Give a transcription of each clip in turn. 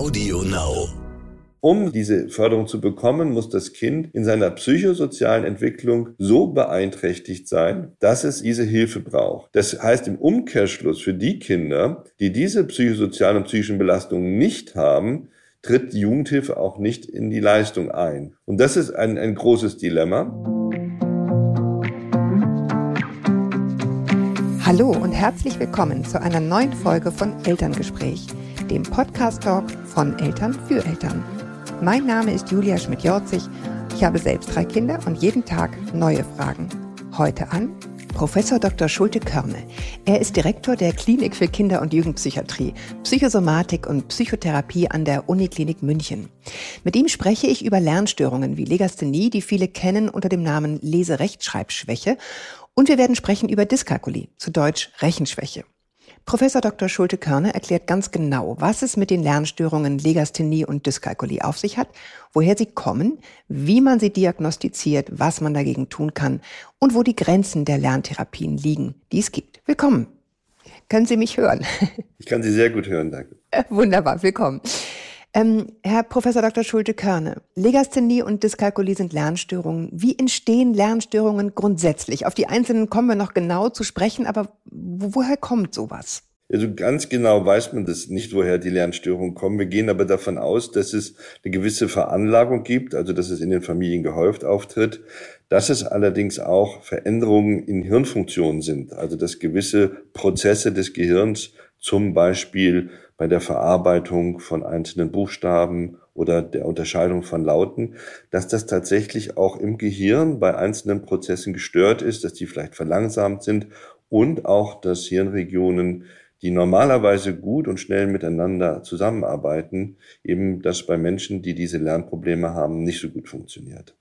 Audio Now. Um diese Förderung zu bekommen, muss das Kind in seiner psychosozialen Entwicklung so beeinträchtigt sein, dass es diese Hilfe braucht. Das heißt im Umkehrschluss für die Kinder, die diese psychosozialen und psychischen Belastungen nicht haben, tritt die Jugendhilfe auch nicht in die Leistung ein. Und das ist ein, ein großes Dilemma. Hallo und herzlich willkommen zu einer neuen Folge von Elterngespräch, dem Podcast-Talk von Eltern für Eltern. Mein Name ist Julia Schmidt-Jorzig. Ich habe selbst drei Kinder und jeden Tag neue Fragen. Heute an Professor Dr. Schulte Körne. Er ist Direktor der Klinik für Kinder- und Jugendpsychiatrie, Psychosomatik und Psychotherapie an der Uniklinik München. Mit ihm spreche ich über Lernstörungen wie Legasthenie, die viele kennen unter dem Namen Leserechtschreibschwäche und wir werden sprechen über Dyskalkulie, zu Deutsch Rechenschwäche. Professor Dr. Schulte-Körner erklärt ganz genau, was es mit den Lernstörungen Legasthenie und Dyskalkulie auf sich hat, woher sie kommen, wie man sie diagnostiziert, was man dagegen tun kann und wo die Grenzen der Lerntherapien liegen, die es gibt. Willkommen. Können Sie mich hören? Ich kann Sie sehr gut hören, danke. Wunderbar, willkommen. Ähm, Herr Professor Dr. Schulte-Körne, Legasthenie und Dyskalkulie sind Lernstörungen. Wie entstehen Lernstörungen grundsätzlich? Auf die einzelnen kommen wir noch genau zu sprechen, aber woher kommt sowas? Also ganz genau weiß man das nicht, woher die Lernstörungen kommen. Wir gehen aber davon aus, dass es eine gewisse Veranlagung gibt, also dass es in den Familien gehäuft auftritt, dass es allerdings auch Veränderungen in Hirnfunktionen sind, also dass gewisse Prozesse des Gehirns zum Beispiel bei der Verarbeitung von einzelnen Buchstaben oder der Unterscheidung von Lauten, dass das tatsächlich auch im Gehirn bei einzelnen Prozessen gestört ist, dass die vielleicht verlangsamt sind und auch, dass Hirnregionen, die normalerweise gut und schnell miteinander zusammenarbeiten, eben das bei Menschen, die diese Lernprobleme haben, nicht so gut funktioniert.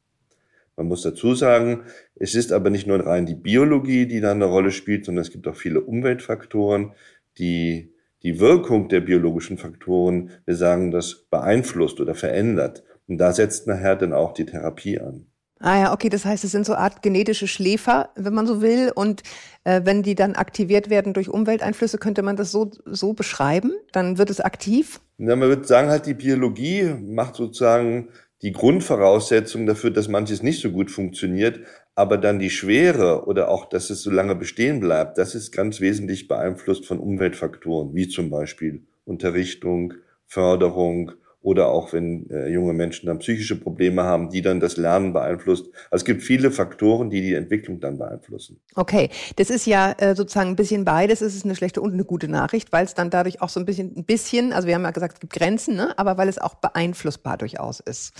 Man muss dazu sagen, es ist aber nicht nur rein die Biologie, die da eine Rolle spielt, sondern es gibt auch viele Umweltfaktoren, die die Wirkung der biologischen Faktoren, wir sagen das, beeinflusst oder verändert. Und da setzt nachher dann auch die Therapie an. Ah ja, okay, das heißt, es sind so Art genetische Schläfer, wenn man so will. Und äh, wenn die dann aktiviert werden durch Umwelteinflüsse, könnte man das so, so beschreiben? Dann wird es aktiv? Ja, man würde sagen, halt die Biologie macht sozusagen die Grundvoraussetzung dafür, dass manches nicht so gut funktioniert. Aber dann die Schwere oder auch, dass es so lange bestehen bleibt, das ist ganz wesentlich beeinflusst von Umweltfaktoren, wie zum Beispiel Unterrichtung, Förderung oder auch wenn äh, junge Menschen dann psychische Probleme haben, die dann das Lernen beeinflusst. Also es gibt viele Faktoren, die die Entwicklung dann beeinflussen. Okay, das ist ja äh, sozusagen ein bisschen beides. Es ist eine schlechte und eine gute Nachricht, weil es dann dadurch auch so ein bisschen, ein bisschen, also wir haben ja gesagt, es gibt Grenzen, ne? aber weil es auch beeinflussbar durchaus ist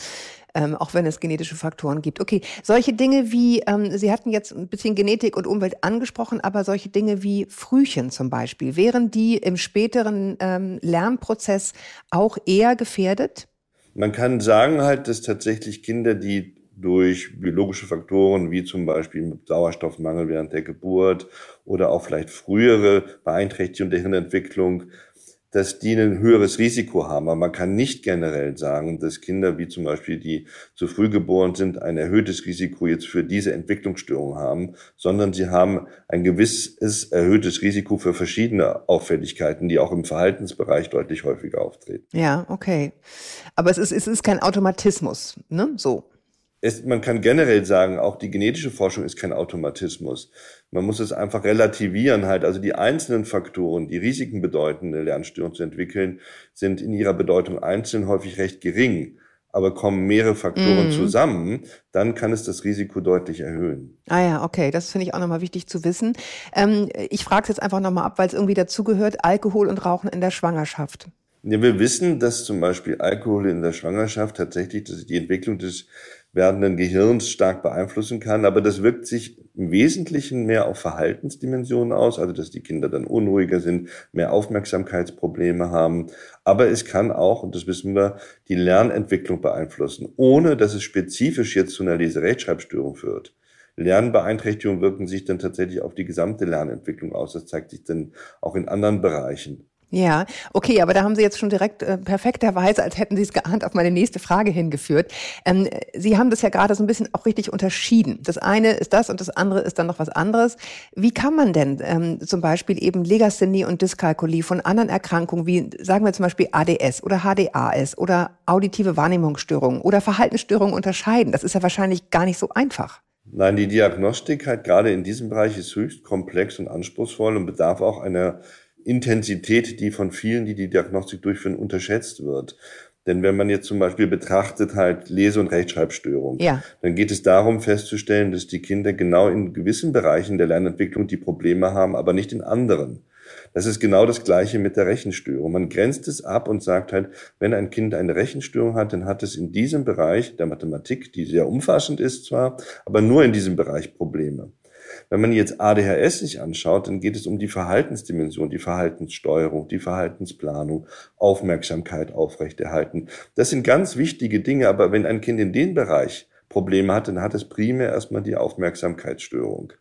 ähm, auch wenn es genetische Faktoren gibt. Okay, solche Dinge wie, ähm, Sie hatten jetzt ein bisschen Genetik und Umwelt angesprochen, aber solche Dinge wie Frühchen zum Beispiel, wären die im späteren ähm, Lernprozess auch eher gefährdet? Man kann sagen halt, dass tatsächlich Kinder, die durch biologische Faktoren wie zum Beispiel Sauerstoffmangel während der Geburt oder auch vielleicht frühere Beeinträchtigung der Hirnentwicklung dass die ein höheres Risiko haben. Aber man kann nicht generell sagen, dass Kinder wie zum Beispiel, die zu früh geboren sind, ein erhöhtes Risiko jetzt für diese Entwicklungsstörung haben, sondern sie haben ein gewisses erhöhtes Risiko für verschiedene Auffälligkeiten, die auch im Verhaltensbereich deutlich häufiger auftreten. Ja, okay. Aber es ist, es ist kein Automatismus, ne? So es, man kann generell sagen, auch die genetische Forschung ist kein Automatismus. Man muss es einfach relativieren halt. Also die einzelnen Faktoren, die Risiken bedeuten, eine Lernstörung zu entwickeln, sind in ihrer Bedeutung einzeln häufig recht gering. Aber kommen mehrere Faktoren mm. zusammen, dann kann es das Risiko deutlich erhöhen. Ah ja, okay, das finde ich auch nochmal wichtig zu wissen. Ähm, ich frage es jetzt einfach nochmal ab, weil es irgendwie dazugehört, Alkohol und Rauchen in der Schwangerschaft. Ja, wir wissen, dass zum Beispiel Alkohol in der Schwangerschaft tatsächlich die Entwicklung des werdenden Gehirns stark beeinflussen kann. Aber das wirkt sich im Wesentlichen mehr auf Verhaltensdimensionen aus, also dass die Kinder dann unruhiger sind, mehr Aufmerksamkeitsprobleme haben. Aber es kann auch, und das wissen wir, die Lernentwicklung beeinflussen, ohne dass es spezifisch jetzt zu einer Leserechtschreibstörung führt. Lernbeeinträchtigungen wirken sich dann tatsächlich auf die gesamte Lernentwicklung aus. Das zeigt sich dann auch in anderen Bereichen. Ja, okay, aber da haben Sie jetzt schon direkt äh, perfekterweise, als hätten Sie es geahnt, auf meine nächste Frage hingeführt. Ähm, Sie haben das ja gerade so ein bisschen auch richtig unterschieden. Das eine ist das und das andere ist dann noch was anderes. Wie kann man denn ähm, zum Beispiel eben Legasthenie und Dyskalkulie von anderen Erkrankungen wie, sagen wir zum Beispiel ADS oder HDAS oder auditive Wahrnehmungsstörungen oder Verhaltensstörungen unterscheiden? Das ist ja wahrscheinlich gar nicht so einfach. Nein, die Diagnostik halt gerade in diesem Bereich ist höchst komplex und anspruchsvoll und bedarf auch einer Intensität, die von vielen, die die Diagnostik durchführen, unterschätzt wird. Denn wenn man jetzt zum Beispiel betrachtet halt Lese- und Rechtschreibstörungen, ja. dann geht es darum festzustellen, dass die Kinder genau in gewissen Bereichen der Lernentwicklung die Probleme haben, aber nicht in anderen. Das ist genau das Gleiche mit der Rechenstörung. Man grenzt es ab und sagt halt, wenn ein Kind eine Rechenstörung hat, dann hat es in diesem Bereich der Mathematik, die sehr umfassend ist zwar, aber nur in diesem Bereich Probleme. Wenn man jetzt ADHS sich anschaut, dann geht es um die Verhaltensdimension, die Verhaltenssteuerung, die Verhaltensplanung, Aufmerksamkeit aufrechterhalten. Das sind ganz wichtige Dinge, aber wenn ein Kind in den Bereich Probleme hat, dann hat es primär erstmal die Aufmerksamkeitsstörung.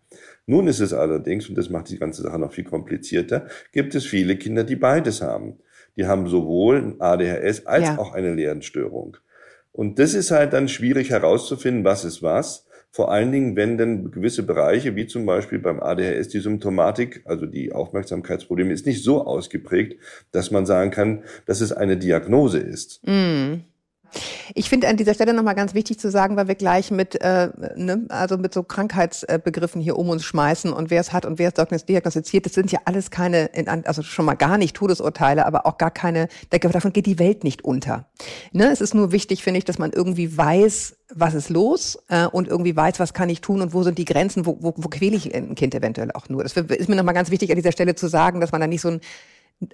Nun ist es allerdings, und das macht die ganze Sache noch viel komplizierter, gibt es viele Kinder, die beides haben. Die haben sowohl ein ADHS als ja. auch eine Lernstörung. Und das ist halt dann schwierig herauszufinden, was ist was. Vor allen Dingen, wenn denn gewisse Bereiche, wie zum Beispiel beim ADHS, die Symptomatik, also die Aufmerksamkeitsprobleme, ist nicht so ausgeprägt, dass man sagen kann, dass es eine Diagnose ist. Mm. Ich finde an dieser Stelle nochmal ganz wichtig zu sagen, weil wir gleich mit, äh, ne, also mit so Krankheitsbegriffen hier um uns schmeißen und wer es hat und wer es diagnostiziert, das sind ja alles keine, also schon mal gar nicht Todesurteile, aber auch gar keine, davon geht die Welt nicht unter. Ne? Es ist nur wichtig, finde ich, dass man irgendwie weiß, was ist los äh, und irgendwie weiß, was kann ich tun und wo sind die Grenzen, wo, wo, wo quäle ich ein Kind eventuell auch nur. Das ist mir nochmal ganz wichtig an dieser Stelle zu sagen, dass man da nicht so ein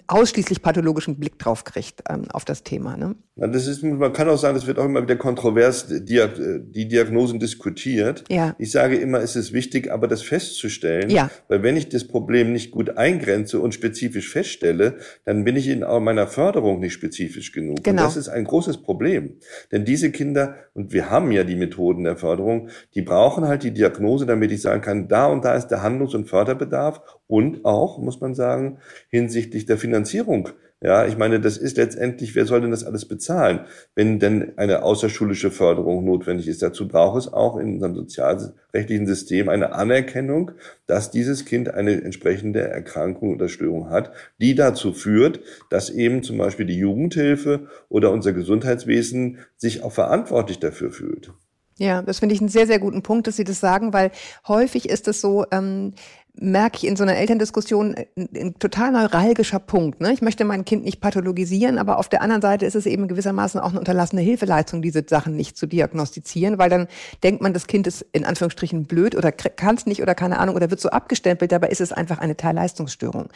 ausschließlich pathologischen Blick drauf kriegt ähm, auf das Thema. Ne? Das ist, man kann auch sagen, es wird auch immer wieder kontrovers die, die Diagnosen diskutiert. Ja. Ich sage immer, es ist wichtig, aber das festzustellen, ja. weil wenn ich das Problem nicht gut eingrenze und spezifisch feststelle, dann bin ich in meiner Förderung nicht spezifisch genug. Genau. Und das ist ein großes Problem. Denn diese Kinder, und wir haben ja die Methoden der Förderung, die brauchen halt die Diagnose, damit ich sagen kann, da und da ist der Handlungs- und Förderbedarf und auch, muss man sagen, hinsichtlich der Finanzierung. Ja, ich meine, das ist letztendlich, wer soll denn das alles bezahlen, wenn denn eine außerschulische Förderung notwendig ist? Dazu braucht es auch in unserem sozialrechtlichen System eine Anerkennung, dass dieses Kind eine entsprechende Erkrankung oder Störung hat, die dazu führt, dass eben zum Beispiel die Jugendhilfe oder unser Gesundheitswesen sich auch verantwortlich dafür fühlt. Ja, das finde ich einen sehr, sehr guten Punkt, dass Sie das sagen, weil häufig ist es so, ähm, merke ich in so einer Elterndiskussion ein, ein, total neuralgischer Punkt. Ne? Ich möchte mein Kind nicht pathologisieren, aber auf der anderen Seite ist es eben gewissermaßen auch eine unterlassene Hilfeleistung, diese Sachen nicht zu diagnostizieren, weil dann denkt man, das Kind ist in Anführungsstrichen blöd oder kann es nicht oder keine Ahnung oder wird so abgestempelt, dabei ist es einfach eine Teilleistungsstörung.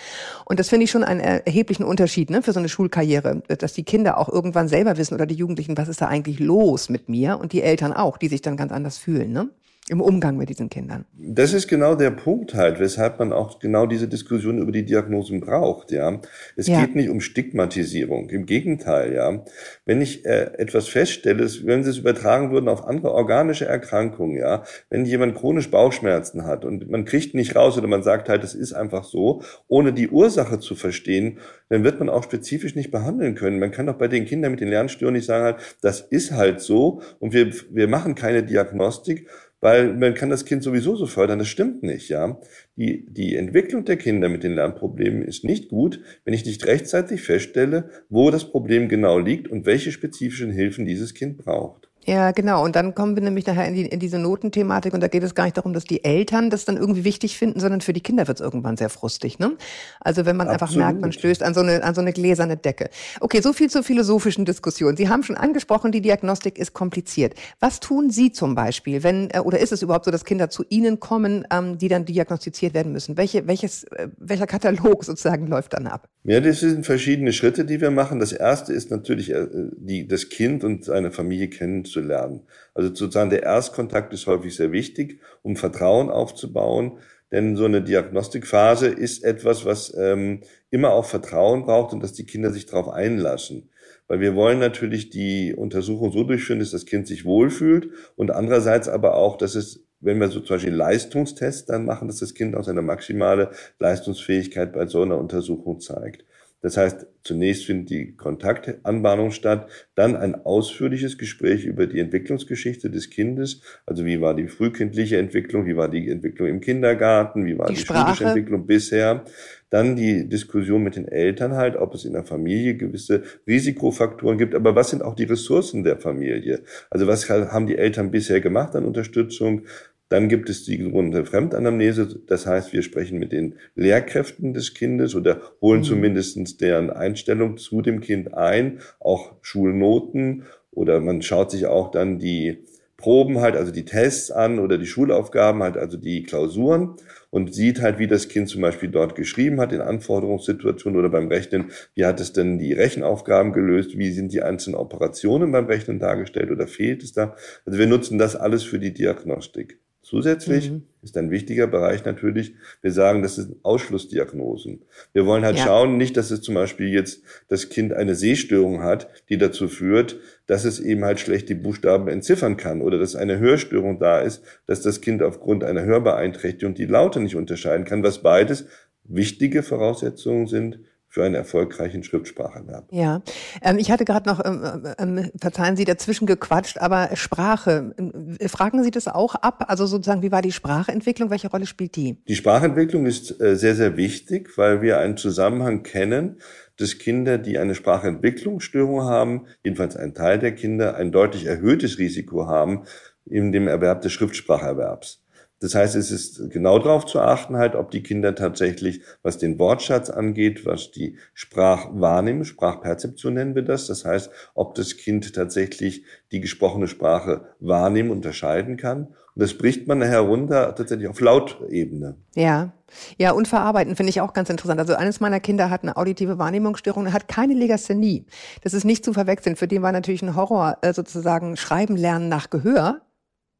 Und das finde ich schon einen erheblichen Unterschied ne, für so eine Schulkarriere, dass die Kinder auch irgendwann selber wissen oder die Jugendlichen, was ist da eigentlich los mit mir und die Eltern auch, die sich dann ganz anders fühlen. Ne? Im Umgang mit diesen Kindern. Das ist genau der Punkt halt, weshalb man auch genau diese Diskussion über die Diagnosen braucht, ja. Es ja. geht nicht um Stigmatisierung, im Gegenteil, ja. Wenn ich äh, etwas feststelle, wenn Sie es übertragen würden auf andere organische Erkrankungen, ja, wenn jemand chronisch Bauchschmerzen hat und man kriegt nicht raus oder man sagt halt, es ist einfach so, ohne die Ursache zu verstehen, dann wird man auch spezifisch nicht behandeln können. Man kann doch bei den Kindern mit den Lernstörungen nicht sagen halt, das ist halt so und wir, wir machen keine Diagnostik, weil man kann das Kind sowieso so fördern. Das stimmt nicht, ja. Die, die Entwicklung der Kinder mit den Lernproblemen ist nicht gut, wenn ich nicht rechtzeitig feststelle, wo das Problem genau liegt und welche spezifischen Hilfen dieses Kind braucht. Ja, genau. Und dann kommen wir nämlich nachher in, die, in diese Notenthematik und da geht es gar nicht darum, dass die Eltern das dann irgendwie wichtig finden, sondern für die Kinder wird es irgendwann sehr frustig. Ne? Also wenn man Absolut. einfach merkt, man stößt an so, eine, an so eine gläserne Decke. Okay, so viel zur philosophischen Diskussion. Sie haben schon angesprochen, die Diagnostik ist kompliziert. Was tun Sie zum Beispiel, wenn, äh, oder ist es überhaupt so, dass Kinder zu Ihnen kommen, ähm, die dann diagnostiziert werden müssen? Welche, welches, äh, welcher Katalog sozusagen läuft dann ab? Ja, das sind verschiedene Schritte, die wir machen. Das erste ist natürlich, äh, die, das Kind und seine Familie kennen zu lernen. Also sozusagen der Erstkontakt ist häufig sehr wichtig, um Vertrauen aufzubauen. Denn so eine Diagnostikphase ist etwas, was ähm, immer auch Vertrauen braucht und dass die Kinder sich darauf einlassen. Weil wir wollen natürlich die Untersuchung so durchführen, dass das Kind sich wohlfühlt und andererseits aber auch, dass es, wenn wir so zum Beispiel Leistungstests dann machen, dass das Kind auch seine maximale Leistungsfähigkeit bei so einer Untersuchung zeigt. Das heißt, zunächst findet die Kontaktanbahnung statt, dann ein ausführliches Gespräch über die Entwicklungsgeschichte des Kindes. Also wie war die frühkindliche Entwicklung, wie war die Entwicklung im Kindergarten, wie war die, die schulische Entwicklung bisher. Dann die Diskussion mit den Eltern halt, ob es in der Familie gewisse Risikofaktoren gibt, aber was sind auch die Ressourcen der Familie? Also was haben die Eltern bisher gemacht an Unterstützung? Dann gibt es die sogenannte Fremdanamnese. Das heißt, wir sprechen mit den Lehrkräften des Kindes oder holen mhm. zumindest deren Einstellung zu dem Kind ein, auch Schulnoten oder man schaut sich auch dann die Proben halt, also die Tests an oder die Schulaufgaben halt, also die Klausuren und sieht halt, wie das Kind zum Beispiel dort geschrieben hat in Anforderungssituationen oder beim Rechnen, wie hat es denn die Rechenaufgaben gelöst, wie sind die einzelnen Operationen beim Rechnen dargestellt oder fehlt es da. Also wir nutzen das alles für die Diagnostik. Zusätzlich mhm. ist ein wichtiger Bereich natürlich, wir sagen, das sind Ausschlussdiagnosen. Wir wollen halt ja. schauen, nicht, dass es zum Beispiel jetzt das Kind eine Sehstörung hat, die dazu führt, dass es eben halt schlecht die Buchstaben entziffern kann oder dass eine Hörstörung da ist, dass das Kind aufgrund einer Hörbeeinträchtigung die Laute nicht unterscheiden kann, was beides wichtige Voraussetzungen sind für einen erfolgreichen Schriftspracherwerb. Ja, ähm, ich hatte gerade noch, ähm, ähm, verzeihen Sie, dazwischen gequatscht, aber Sprache, äh, fragen Sie das auch ab? Also sozusagen, wie war die Sprachentwicklung? Welche Rolle spielt die? Die Sprachentwicklung ist äh, sehr, sehr wichtig, weil wir einen Zusammenhang kennen, dass Kinder, die eine Sprachentwicklungsstörung haben, jedenfalls ein Teil der Kinder, ein deutlich erhöhtes Risiko haben in dem Erwerb des Schriftspracherwerbs. Das heißt, es ist genau darauf zu achten, halt, ob die Kinder tatsächlich, was den Wortschatz angeht, was die Sprachwahrnehmung, Sprachperzeption nennen wir das. Das heißt, ob das Kind tatsächlich die gesprochene Sprache wahrnehmen, unterscheiden kann. Und das bricht man herunter tatsächlich auf Lautebene. Ja. Ja, und verarbeiten finde ich auch ganz interessant. Also eines meiner Kinder hat eine auditive Wahrnehmungsstörung, hat keine Legasthenie. Das ist nicht zu verwechseln. Für den war natürlich ein Horror, äh, sozusagen Schreiben lernen nach Gehör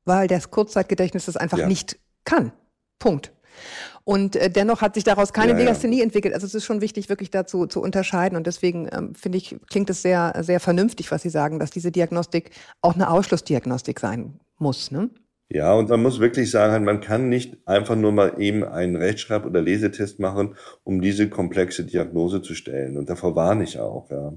weil das Kurzzeitgedächtnis das einfach ja. nicht kann. Punkt. Und äh, dennoch hat sich daraus keine ja, Legasthenie ja. entwickelt. Also es ist schon wichtig, wirklich dazu zu unterscheiden. Und deswegen ähm, finde ich, klingt es sehr, sehr vernünftig, was Sie sagen, dass diese Diagnostik auch eine Ausschlussdiagnostik sein muss. Ne? Ja, und man muss wirklich sagen, man kann nicht einfach nur mal eben einen Rechtschreib- oder Lesetest machen, um diese komplexe Diagnose zu stellen. Und davor warne ich auch. Ja.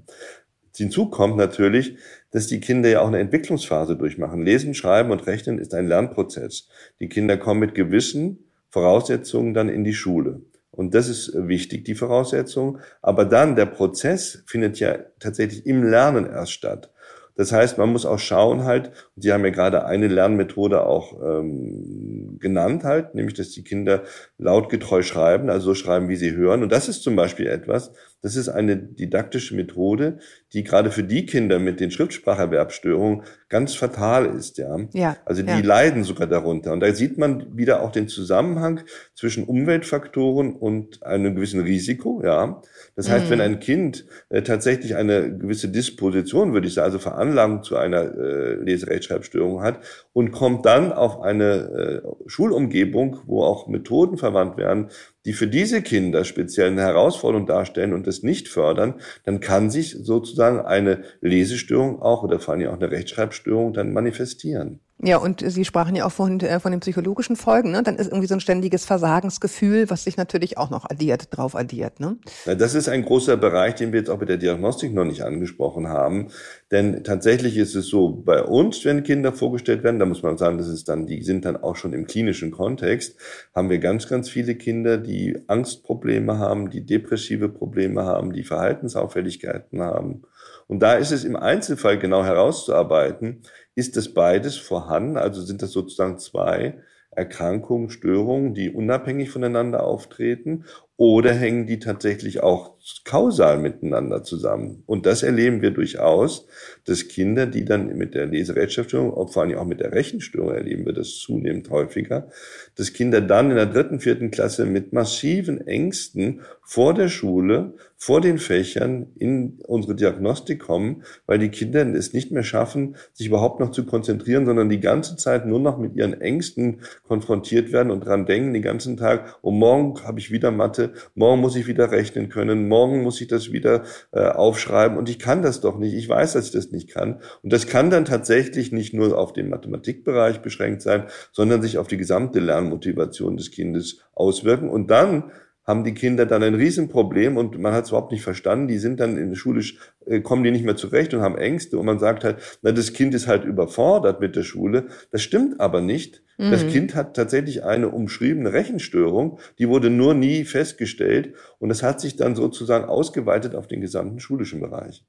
Hinzu kommt natürlich, dass die Kinder ja auch eine Entwicklungsphase durchmachen. Lesen, Schreiben und Rechnen ist ein Lernprozess. Die Kinder kommen mit gewissen Voraussetzungen dann in die Schule. Und das ist wichtig, die Voraussetzung. Aber dann, der Prozess findet ja tatsächlich im Lernen erst statt. Das heißt, man muss auch schauen halt, und Sie haben ja gerade eine Lernmethode auch ähm, genannt halt, nämlich dass die Kinder lautgetreu schreiben, also so schreiben, wie sie hören. Und das ist zum Beispiel etwas, das ist eine didaktische Methode, die gerade für die Kinder mit den Schriftspracherwerbsstörungen ganz fatal ist, ja. ja also die ja. leiden sogar darunter. Und da sieht man wieder auch den Zusammenhang zwischen Umweltfaktoren und einem gewissen Risiko, ja. Das heißt, mhm. wenn ein Kind äh, tatsächlich eine gewisse Disposition, würde ich sagen, also Veranlagung zu einer äh, Leserechtschreibstörung hat und kommt dann auf eine äh, Schulumgebung, wo auch Methoden verwandt werden, die für diese Kinder speziell eine Herausforderung darstellen und das nicht fördern, dann kann sich sozusagen eine Lesestörung auch oder vor allem auch eine Rechtschreibstörung dann manifestieren. Ja, und Sie sprachen ja auch vorhin äh, von den psychologischen Folgen. Ne? Dann ist irgendwie so ein ständiges Versagensgefühl, was sich natürlich auch noch addiert, drauf addiert. Ne? Ja, das ist ein großer Bereich, den wir jetzt auch mit der Diagnostik noch nicht angesprochen haben. Denn tatsächlich ist es so, bei uns, wenn Kinder vorgestellt werden, da muss man sagen, das ist dann, die sind dann auch schon im klinischen Kontext, haben wir ganz, ganz viele Kinder, die Angstprobleme haben, die depressive Probleme haben, die Verhaltensauffälligkeiten haben. Und da ist es im Einzelfall genau herauszuarbeiten, ist das beides vorhanden? Also sind das sozusagen zwei Erkrankungen, Störungen, die unabhängig voneinander auftreten? Oder hängen die tatsächlich auch kausal miteinander zusammen? Und das erleben wir durchaus, dass Kinder, die dann mit der Leserechtschreibstörung, vor allem auch mit der Rechenstörung erleben wir das zunehmend häufiger, dass Kinder dann in der dritten, vierten Klasse mit massiven Ängsten vor der Schule, vor den Fächern in unsere Diagnostik kommen, weil die Kinder es nicht mehr schaffen, sich überhaupt noch zu konzentrieren, sondern die ganze Zeit nur noch mit ihren Ängsten konfrontiert werden und dran denken, den ganzen Tag, oh, morgen habe ich wieder Mathe, morgen muss ich wieder rechnen können, morgen muss ich das wieder äh, aufschreiben und ich kann das doch nicht, ich weiß, dass ich das nicht kann. Und das kann dann tatsächlich nicht nur auf den Mathematikbereich beschränkt sein, sondern sich auf die gesamte Lernmotivation des Kindes auswirken. Und dann haben die Kinder dann ein Riesenproblem und man hat es überhaupt nicht verstanden. Die sind dann in der Schule, äh, kommen die nicht mehr zurecht und haben Ängste und man sagt halt, na, das Kind ist halt überfordert mit der Schule. Das stimmt aber nicht. Mhm. Das Kind hat tatsächlich eine umschriebene Rechenstörung, die wurde nur nie festgestellt und das hat sich dann sozusagen ausgeweitet auf den gesamten schulischen Bereich.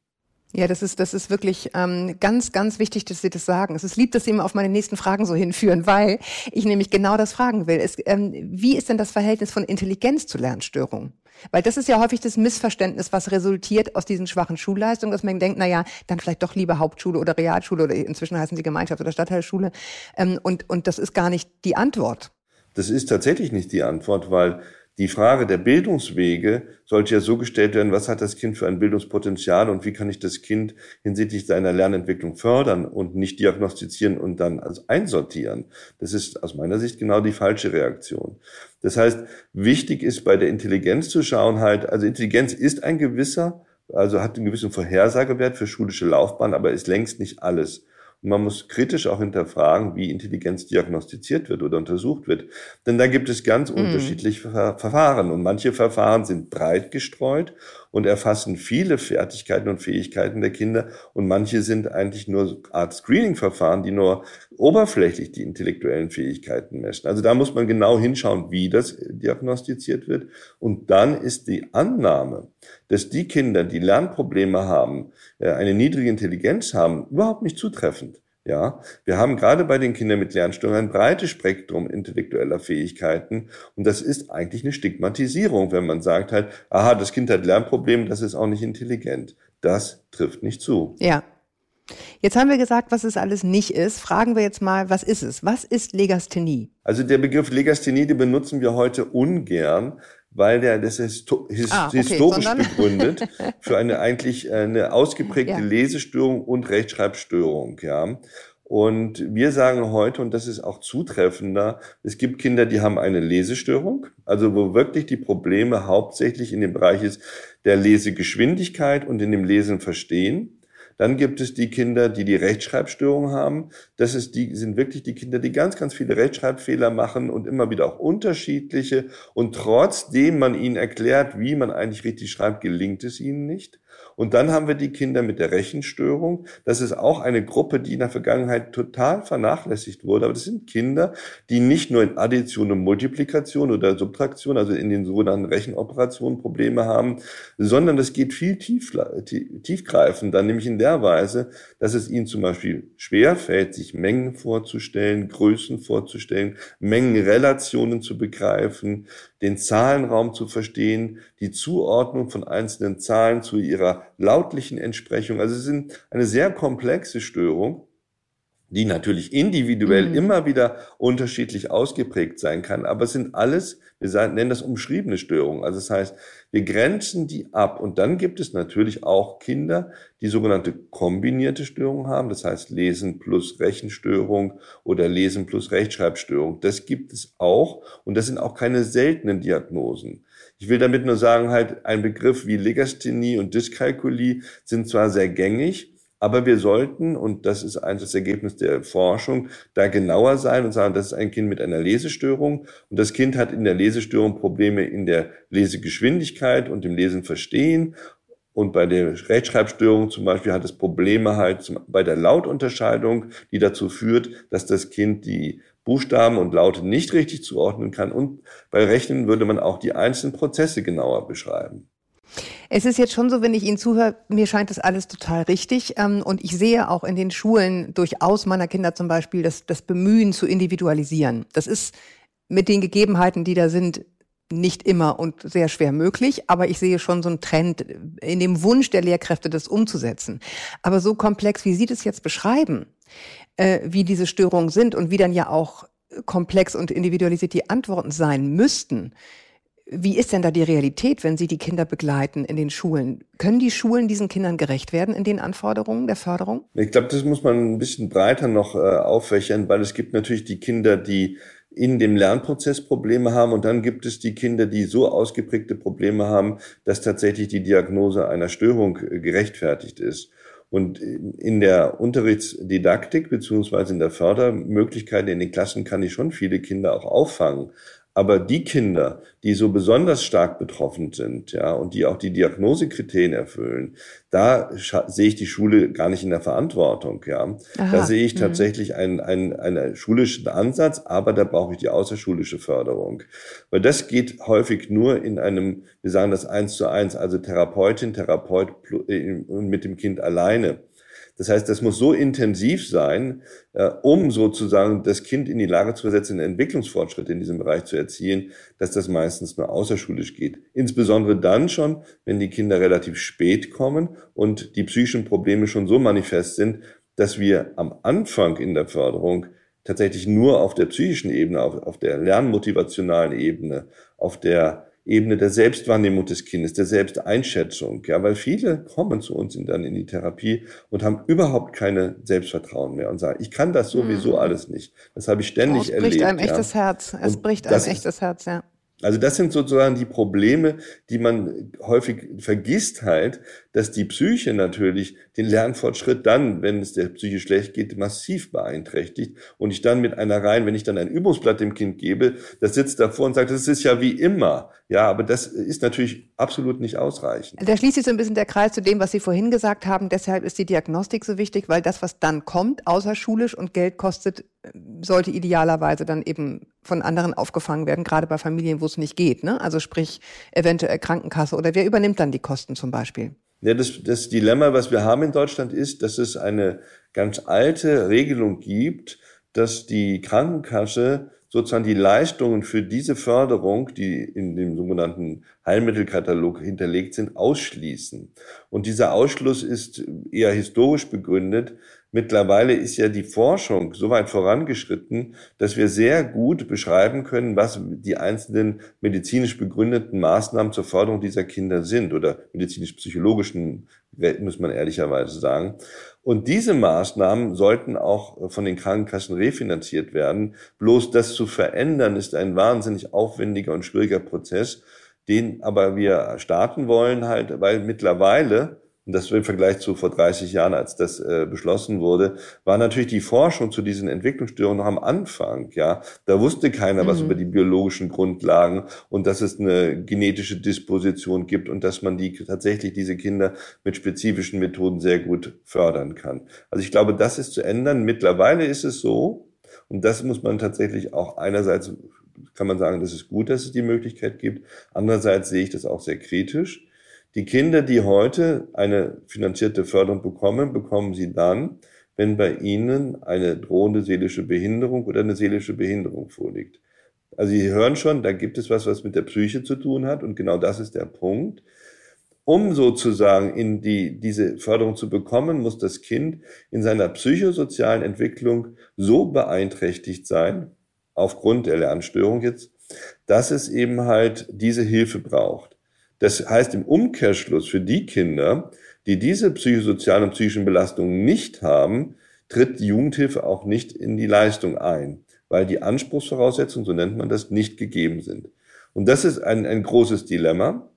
Ja, das ist, das ist wirklich ähm, ganz, ganz wichtig, dass Sie das sagen. Es ist lieb, dass Sie immer auf meine nächsten Fragen so hinführen, weil ich nämlich genau das fragen will. Es, ähm, wie ist denn das Verhältnis von Intelligenz zu Lernstörung? Weil das ist ja häufig das Missverständnis, was resultiert aus diesen schwachen Schulleistungen, dass man denkt, na ja, dann vielleicht doch lieber Hauptschule oder Realschule oder inzwischen heißen sie Gemeinschaft oder Stadtteilschule. Ähm, und, und das ist gar nicht die Antwort. Das ist tatsächlich nicht die Antwort, weil die Frage der Bildungswege sollte ja so gestellt werden, was hat das Kind für ein Bildungspotenzial und wie kann ich das Kind hinsichtlich seiner Lernentwicklung fördern und nicht diagnostizieren und dann also einsortieren. Das ist aus meiner Sicht genau die falsche Reaktion. Das heißt, wichtig ist bei der Intelligenz zu schauen halt, also Intelligenz ist ein gewisser, also hat einen gewissen Vorhersagewert für schulische Laufbahn, aber ist längst nicht alles. Und man muss kritisch auch hinterfragen, wie Intelligenz diagnostiziert wird oder untersucht wird. Denn da gibt es ganz mm. unterschiedliche Verfahren. Und manche Verfahren sind breit gestreut und erfassen viele Fertigkeiten und Fähigkeiten der Kinder. Und manche sind eigentlich nur Art Screening-Verfahren, die nur oberflächlich die intellektuellen Fähigkeiten messen. Also da muss man genau hinschauen, wie das diagnostiziert wird. Und dann ist die Annahme, dass die Kinder, die Lernprobleme haben, äh, eine niedrige Intelligenz haben, überhaupt nicht zutreffend. Ja, wir haben gerade bei den Kindern mit Lernstörungen ein breites Spektrum intellektueller Fähigkeiten und das ist eigentlich eine Stigmatisierung, wenn man sagt halt, aha, das Kind hat Lernprobleme, das ist auch nicht intelligent. Das trifft nicht zu. Ja. Jetzt haben wir gesagt, was es alles nicht ist. Fragen wir jetzt mal, was ist es? Was ist Legasthenie? Also der Begriff Legasthenie, den benutzen wir heute ungern, weil der das ist ah, okay, historisch sondern? begründet für eine eigentlich äh, eine ausgeprägte ja. Lesestörung und Rechtschreibstörung, ja. Und wir sagen heute, und das ist auch zutreffender, es gibt Kinder, die haben eine Lesestörung, also wo wirklich die Probleme hauptsächlich in dem Bereich ist der Lesegeschwindigkeit und in dem Lesen verstehen. Dann gibt es die Kinder, die die Rechtschreibstörung haben. Das ist die, sind wirklich die Kinder, die ganz, ganz viele Rechtschreibfehler machen und immer wieder auch unterschiedliche. Und trotzdem man ihnen erklärt, wie man eigentlich richtig schreibt, gelingt es ihnen nicht. Und dann haben wir die Kinder mit der Rechenstörung. Das ist auch eine Gruppe, die in der Vergangenheit total vernachlässigt wurde. Aber das sind Kinder, die nicht nur in Addition und Multiplikation oder Subtraktion, also in den sogenannten Rechenoperationen Probleme haben, sondern das geht viel tief, tiefgreifender, nämlich in der Weise, dass es ihnen zum Beispiel schwerfällt, sich Mengen vorzustellen, Größen vorzustellen, Mengenrelationen zu begreifen, den Zahlenraum zu verstehen, die Zuordnung von einzelnen Zahlen zu ihrer lautlichen Entsprechung. Also es sind eine sehr komplexe Störung, die natürlich individuell mhm. immer wieder unterschiedlich ausgeprägt sein kann. Aber es sind alles, wir nennen das umschriebene Störungen. Also das heißt, wir grenzen die ab. Und dann gibt es natürlich auch Kinder, die sogenannte kombinierte Störung haben. Das heißt Lesen plus Rechenstörung oder Lesen plus Rechtschreibstörung. Das gibt es auch. Und das sind auch keine seltenen Diagnosen. Ich will damit nur sagen, halt ein Begriff wie Legasthenie und Dyskalkulie sind zwar sehr gängig, aber wir sollten, und das ist eigentlich das Ergebnis der Forschung, da genauer sein und sagen, das ist ein Kind mit einer Lesestörung und das Kind hat in der Lesestörung Probleme in der Lesegeschwindigkeit und im Lesen verstehen. Und bei der Rechtschreibstörung zum Beispiel hat es Probleme halt bei der Lautunterscheidung, die dazu führt, dass das Kind die Buchstaben und Laute nicht richtig zuordnen kann. Und bei Rechnen würde man auch die einzelnen Prozesse genauer beschreiben. Es ist jetzt schon so, wenn ich Ihnen zuhöre, mir scheint das alles total richtig. Ähm, und ich sehe auch in den Schulen durchaus meiner Kinder zum Beispiel das, das Bemühen zu individualisieren. Das ist mit den Gegebenheiten, die da sind, nicht immer und sehr schwer möglich, aber ich sehe schon so einen Trend in dem Wunsch der Lehrkräfte, das umzusetzen. Aber so komplex, wie Sie das jetzt beschreiben, äh, wie diese Störungen sind und wie dann ja auch komplex und individualisiert die Antworten sein müssten, wie ist denn da die Realität, wenn Sie die Kinder begleiten in den Schulen? Können die Schulen diesen Kindern gerecht werden in den Anforderungen der Förderung? Ich glaube, das muss man ein bisschen breiter noch äh, auffächern, weil es gibt natürlich die Kinder, die in dem Lernprozess Probleme haben und dann gibt es die Kinder, die so ausgeprägte Probleme haben, dass tatsächlich die Diagnose einer Störung äh, gerechtfertigt ist. Und in der Unterrichtsdidaktik beziehungsweise in der Fördermöglichkeiten in den Klassen kann ich schon viele Kinder auch auffangen. Aber die Kinder, die so besonders stark betroffen sind, ja, und die auch die Diagnosekriterien erfüllen, da sehe ich die Schule gar nicht in der Verantwortung, ja. Aha. Da sehe ich mhm. tatsächlich einen, einen, einen schulischen Ansatz, aber da brauche ich die außerschulische Förderung. Weil das geht häufig nur in einem, wir sagen das eins zu eins, also Therapeutin, Therapeut äh, mit dem Kind alleine. Das heißt, das muss so intensiv sein, äh, um sozusagen das Kind in die Lage zu versetzen, einen Entwicklungsfortschritt in diesem Bereich zu erzielen, dass das meistens nur außerschulisch geht. Insbesondere dann schon, wenn die Kinder relativ spät kommen und die psychischen Probleme schon so manifest sind, dass wir am Anfang in der Förderung tatsächlich nur auf der psychischen Ebene, auf, auf der lernmotivationalen Ebene, auf der Ebene der Selbstwahrnehmung des Kindes, der Selbsteinschätzung, ja, weil viele kommen zu uns in, dann in die Therapie und haben überhaupt keine Selbstvertrauen mehr und sagen, ich kann das sowieso mhm. alles nicht. Das habe ich ständig erlebt. Es bricht einem echtes Herz. Es und bricht einem echtes Herz, ja. Also das sind sozusagen die Probleme, die man häufig vergisst halt, dass die Psyche natürlich den Lernfortschritt dann, wenn es der Psyche schlecht geht, massiv beeinträchtigt. Und ich dann mit einer rein, wenn ich dann ein Übungsblatt dem Kind gebe, das sitzt davor und sagt, das ist ja wie immer. Ja, aber das ist natürlich absolut nicht ausreichend. Da schließt sich so ein bisschen der Kreis zu dem, was Sie vorhin gesagt haben. Deshalb ist die Diagnostik so wichtig, weil das, was dann kommt, außerschulisch und Geld kostet, sollte idealerweise dann eben von anderen aufgefangen werden, gerade bei Familien, wo es nicht geht. Ne? Also sprich eventuell Krankenkasse oder wer übernimmt dann die Kosten zum Beispiel? Ja, das, das Dilemma, was wir haben in Deutschland, ist, dass es eine ganz alte Regelung gibt, dass die Krankenkasse sozusagen die Leistungen für diese Förderung, die in dem sogenannten Heilmittelkatalog hinterlegt sind, ausschließen. Und dieser Ausschluss ist eher historisch begründet, Mittlerweile ist ja die Forschung so weit vorangeschritten, dass wir sehr gut beschreiben können, was die einzelnen medizinisch begründeten Maßnahmen zur Förderung dieser Kinder sind oder medizinisch-psychologischen, muss man ehrlicherweise sagen. Und diese Maßnahmen sollten auch von den Krankenkassen refinanziert werden. Bloß das zu verändern ist ein wahnsinnig aufwendiger und schwieriger Prozess, den aber wir starten wollen halt, weil mittlerweile und das im Vergleich zu vor 30 Jahren, als das äh, beschlossen wurde, war natürlich die Forschung zu diesen Entwicklungsstörungen noch am Anfang. Ja, da wusste keiner mhm. was über die biologischen Grundlagen und dass es eine genetische Disposition gibt und dass man die tatsächlich diese Kinder mit spezifischen Methoden sehr gut fördern kann. Also ich glaube, das ist zu ändern. Mittlerweile ist es so und das muss man tatsächlich auch einerseits kann man sagen, das ist gut, dass es die Möglichkeit gibt. Andererseits sehe ich das auch sehr kritisch die Kinder, die heute eine finanzierte Förderung bekommen, bekommen sie dann, wenn bei ihnen eine drohende seelische Behinderung oder eine seelische Behinderung vorliegt. Also Sie hören schon, da gibt es was, was mit der Psyche zu tun hat und genau das ist der Punkt. Um sozusagen in die, diese Förderung zu bekommen, muss das Kind in seiner psychosozialen Entwicklung so beeinträchtigt sein, aufgrund der Lernstörung jetzt, dass es eben halt diese Hilfe braucht. Das heißt im Umkehrschluss für die Kinder, die diese psychosozialen und psychischen Belastungen nicht haben, tritt die Jugendhilfe auch nicht in die Leistung ein, weil die Anspruchsvoraussetzungen, so nennt man das, nicht gegeben sind. Und das ist ein, ein großes Dilemma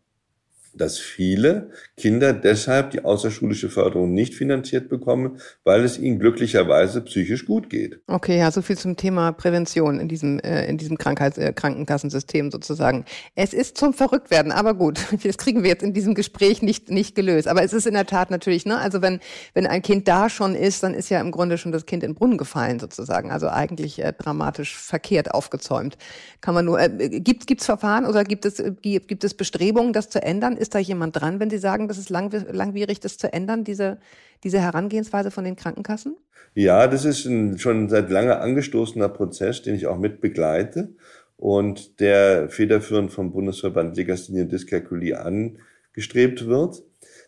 dass viele Kinder deshalb die außerschulische Förderung nicht finanziert bekommen, weil es ihnen glücklicherweise psychisch gut geht. Okay, ja, so viel zum Thema Prävention in diesem äh, in diesem Krankheits äh, Krankenkassensystem sozusagen. Es ist zum Verrücktwerden, aber gut, das kriegen wir jetzt in diesem Gespräch nicht nicht gelöst. Aber es ist in der Tat natürlich, ne, also wenn wenn ein Kind da schon ist, dann ist ja im Grunde schon das Kind in den Brunnen gefallen sozusagen. Also eigentlich äh, dramatisch verkehrt aufgezäumt. Kann man nur äh, gibt gibt's Verfahren oder gibt es äh, gibt es Bestrebungen, das zu ändern? Ist da jemand dran, wenn Sie sagen, das ist langwierig, das zu ändern, diese, diese Herangehensweise von den Krankenkassen? Ja, das ist ein schon seit lange angestoßener Prozess, den ich auch mit begleite und der federführend vom Bundesverband Legasthenie Dyskalkulie angestrebt wird.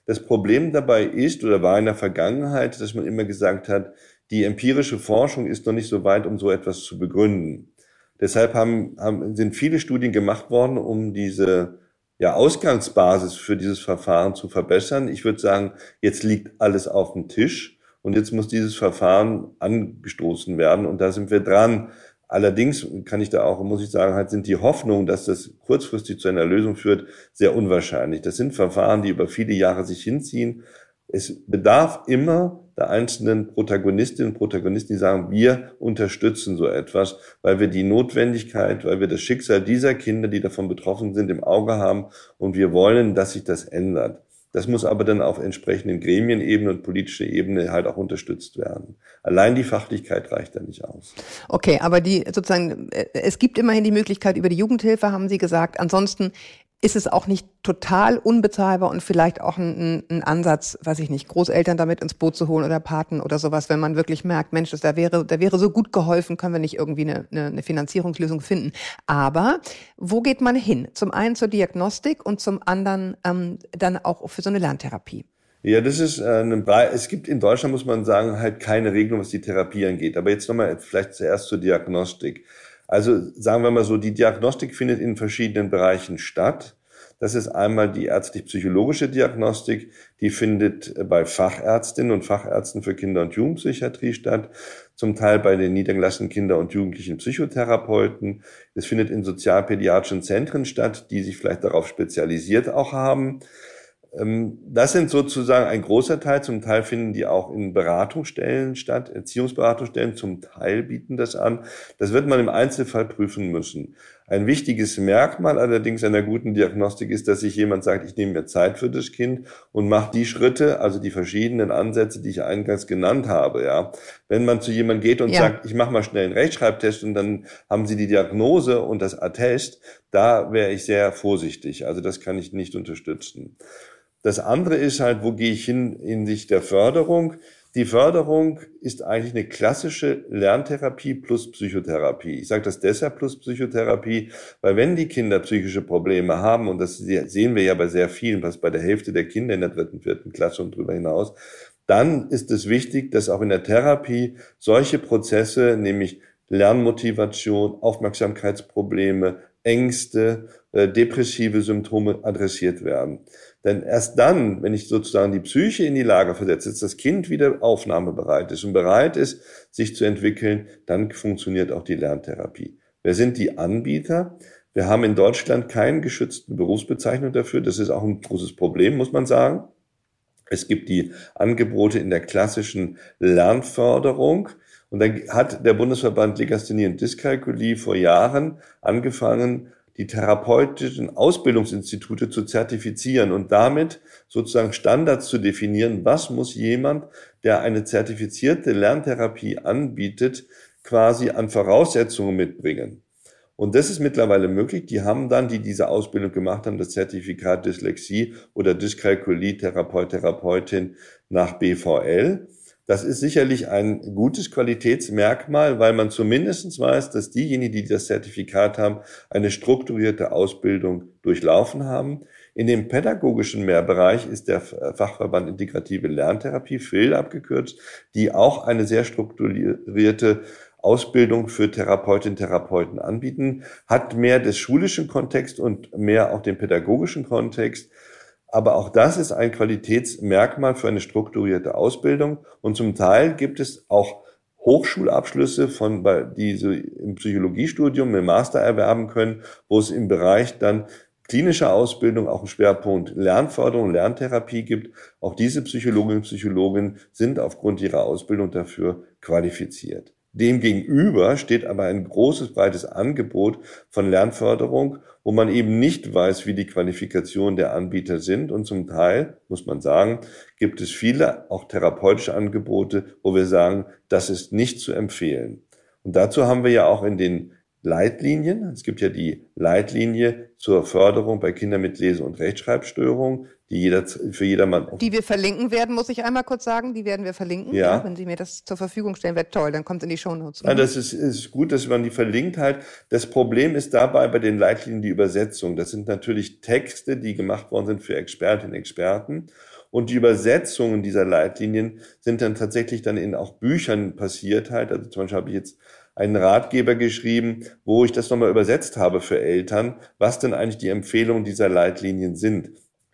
Das Problem dabei ist oder war in der Vergangenheit, dass man immer gesagt hat, die empirische Forschung ist noch nicht so weit, um so etwas zu begründen. Deshalb haben, haben, sind viele Studien gemacht worden, um diese ja, Ausgangsbasis für dieses Verfahren zu verbessern. Ich würde sagen, jetzt liegt alles auf dem Tisch und jetzt muss dieses Verfahren angestoßen werden und da sind wir dran. Allerdings kann ich da auch, muss ich sagen, halt sind die Hoffnungen, dass das kurzfristig zu einer Lösung führt, sehr unwahrscheinlich. Das sind Verfahren, die über viele Jahre sich hinziehen. Es bedarf immer der einzelnen Protagonistinnen und Protagonisten, die sagen, wir unterstützen so etwas, weil wir die Notwendigkeit, weil wir das Schicksal dieser Kinder, die davon betroffen sind, im Auge haben und wir wollen, dass sich das ändert. Das muss aber dann auf entsprechenden Gremienebene und politischer Ebene halt auch unterstützt werden. Allein die Fachlichkeit reicht da nicht aus. Okay, aber die sozusagen, äh, es gibt immerhin die Möglichkeit über die Jugendhilfe, haben Sie gesagt. Ansonsten ist es auch nicht total unbezahlbar und vielleicht auch ein, ein, Ansatz, weiß ich nicht, Großeltern damit ins Boot zu holen oder Paten oder sowas, wenn man wirklich merkt, Mensch, das, da wäre, da wäre so gut geholfen, können wir nicht irgendwie eine, eine, Finanzierungslösung finden. Aber wo geht man hin? Zum einen zur Diagnostik und zum anderen ähm, dann auch für so eine Lerntherapie. Ja, das ist äh, eine, es gibt in Deutschland, muss man sagen, halt keine Regelung, was die Therapie angeht. Aber jetzt nochmal vielleicht zuerst zur Diagnostik. Also sagen wir mal so, die Diagnostik findet in verschiedenen Bereichen statt. Das ist einmal die ärztlich-psychologische Diagnostik, die findet bei Fachärztinnen und Fachärzten für Kinder- und Jugendpsychiatrie statt, zum Teil bei den niedergelassenen Kinder- und Jugendlichen Psychotherapeuten. Es findet in sozialpädiatrischen Zentren statt, die sich vielleicht darauf spezialisiert auch haben. Ähm, das sind sozusagen ein großer Teil. Zum Teil finden die auch in Beratungsstellen statt, Erziehungsberatungsstellen. Zum Teil bieten das an. Das wird man im Einzelfall prüfen müssen. Ein wichtiges Merkmal allerdings einer guten Diagnostik ist, dass sich jemand sagt, ich nehme mir Zeit für das Kind und mache die Schritte, also die verschiedenen Ansätze, die ich eingangs genannt habe. Ja, wenn man zu jemandem geht und ja. sagt, ich mache mal schnell einen Rechtschreibtest und dann haben Sie die Diagnose und das Attest, da wäre ich sehr vorsichtig. Also das kann ich nicht unterstützen. Das andere ist halt, wo gehe ich hin in Sicht der Förderung? Die Förderung ist eigentlich eine klassische Lerntherapie plus Psychotherapie. Ich sage das deshalb plus Psychotherapie, weil wenn die Kinder psychische Probleme haben, und das sehen wir ja bei sehr vielen, was bei der Hälfte der Kinder in der dritten, vierten Klasse und darüber hinaus, dann ist es wichtig, dass auch in der Therapie solche Prozesse, nämlich Lernmotivation, Aufmerksamkeitsprobleme, Ängste, äh, depressive Symptome adressiert werden. Denn erst dann, wenn ich sozusagen die Psyche in die Lage versetze, dass das Kind wieder aufnahmebereit ist und bereit ist, sich zu entwickeln, dann funktioniert auch die Lerntherapie. Wer sind die Anbieter? Wir haben in Deutschland keinen geschützten Berufsbezeichnung dafür. Das ist auch ein großes Problem, muss man sagen. Es gibt die Angebote in der klassischen Lernförderung. Und dann hat der Bundesverband Legasthenie und Dyskalkulie vor Jahren angefangen, die therapeutischen Ausbildungsinstitute zu zertifizieren und damit sozusagen Standards zu definieren, was muss jemand, der eine zertifizierte Lerntherapie anbietet, quasi an Voraussetzungen mitbringen. Und das ist mittlerweile möglich. Die haben dann, die diese Ausbildung gemacht haben, das Zertifikat Dyslexie oder Dyskalkulie Therapeut, Therapeutin nach BVL. Das ist sicherlich ein gutes Qualitätsmerkmal, weil man zumindest weiß, dass diejenigen, die das Zertifikat haben, eine strukturierte Ausbildung durchlaufen haben. In dem pädagogischen Mehrbereich ist der Fachverband Integrative Lerntherapie, FIL abgekürzt, die auch eine sehr strukturierte Ausbildung für Therapeutinnen und Therapeuten anbieten, hat mehr des schulischen Kontext und mehr auch den pädagogischen Kontext. Aber auch das ist ein Qualitätsmerkmal für eine strukturierte Ausbildung. Und zum Teil gibt es auch Hochschulabschlüsse, von, die so im Psychologiestudium im Master erwerben können, wo es im Bereich dann klinischer Ausbildung auch einen Schwerpunkt Lernförderung, Lerntherapie gibt. Auch diese Psychologinnen und Psychologen sind aufgrund ihrer Ausbildung dafür qualifiziert. Demgegenüber steht aber ein großes, breites Angebot von Lernförderung, wo man eben nicht weiß, wie die Qualifikationen der Anbieter sind. Und zum Teil, muss man sagen, gibt es viele auch therapeutische Angebote, wo wir sagen, das ist nicht zu empfehlen. Und dazu haben wir ja auch in den Leitlinien. Es gibt ja die Leitlinie zur Förderung bei Kindern mit Lese- und Rechtschreibstörungen, die jeder, für jedermann. Die wir verlinken werden, muss ich einmal kurz sagen. Die werden wir verlinken. Ja. ja wenn Sie mir das zur Verfügung stellen, wäre toll. Dann kommt es in die Shownotes. Ja, das ist, ist gut, dass man die verlinkt halt. Das Problem ist dabei bei den Leitlinien die Übersetzung. Das sind natürlich Texte, die gemacht worden sind für Expertinnen und Experten. Und die Übersetzungen dieser Leitlinien sind dann tatsächlich dann in auch Büchern passiert halt. Also zum Beispiel habe ich jetzt einen Ratgeber geschrieben, wo ich das nochmal übersetzt habe für Eltern, was denn eigentlich die Empfehlungen dieser Leitlinien sind.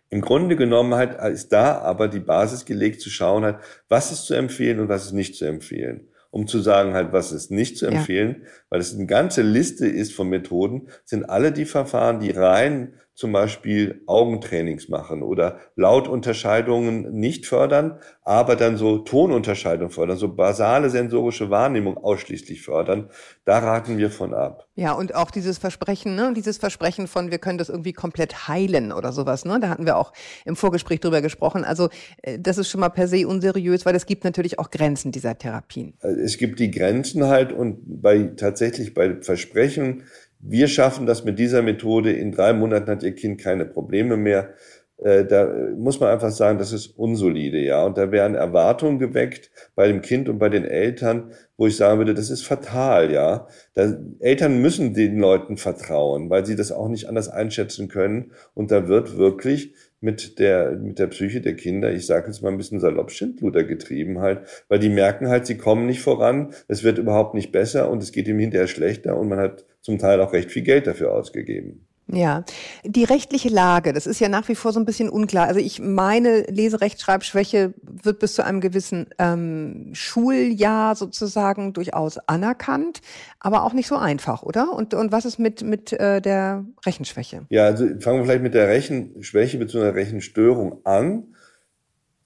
Im Grunde genommen halt ist da aber die Basis gelegt zu schauen halt, was ist zu empfehlen und was ist nicht zu empfehlen. Um zu sagen halt, was ist nicht zu empfehlen, ja. weil es eine ganze Liste ist von Methoden, sind alle die Verfahren, die rein zum Beispiel Augentrainings machen oder Lautunterscheidungen nicht fördern, aber dann so Tonunterscheidungen fördern, so basale sensorische Wahrnehmung ausschließlich fördern. Da raten wir von ab. Ja, und auch dieses Versprechen, ne, dieses Versprechen von, wir können das irgendwie komplett heilen oder sowas, ne? Da hatten wir auch im Vorgespräch drüber gesprochen. Also, äh, das ist schon mal per se unseriös, weil es gibt natürlich auch Grenzen dieser Therapien. Es gibt die Grenzen halt und bei, tatsächlich bei Versprechen, wir schaffen das mit dieser Methode, in drei Monaten hat Ihr Kind keine Probleme mehr. Äh, da muss man einfach sagen, das ist unsolide, ja. Und da werden Erwartungen geweckt bei dem Kind und bei den Eltern, wo ich sagen würde, das ist fatal, ja. Da, Eltern müssen den Leuten vertrauen, weil sie das auch nicht anders einschätzen können. Und da wird wirklich mit der, mit der Psyche der Kinder, ich sage jetzt mal ein bisschen salopp, Schindluder getrieben halt, weil die merken halt, sie kommen nicht voran, es wird überhaupt nicht besser und es geht ihm hinterher schlechter und man hat zum Teil auch recht viel Geld dafür ausgegeben. Ja, die rechtliche Lage, das ist ja nach wie vor so ein bisschen unklar. Also ich meine, Leserechtschreibschwäche wird bis zu einem gewissen ähm, Schuljahr sozusagen durchaus anerkannt, aber auch nicht so einfach, oder? Und, und was ist mit, mit äh, der Rechenschwäche? Ja, also fangen wir vielleicht mit der Rechenschwäche bzw. Rechenstörung an.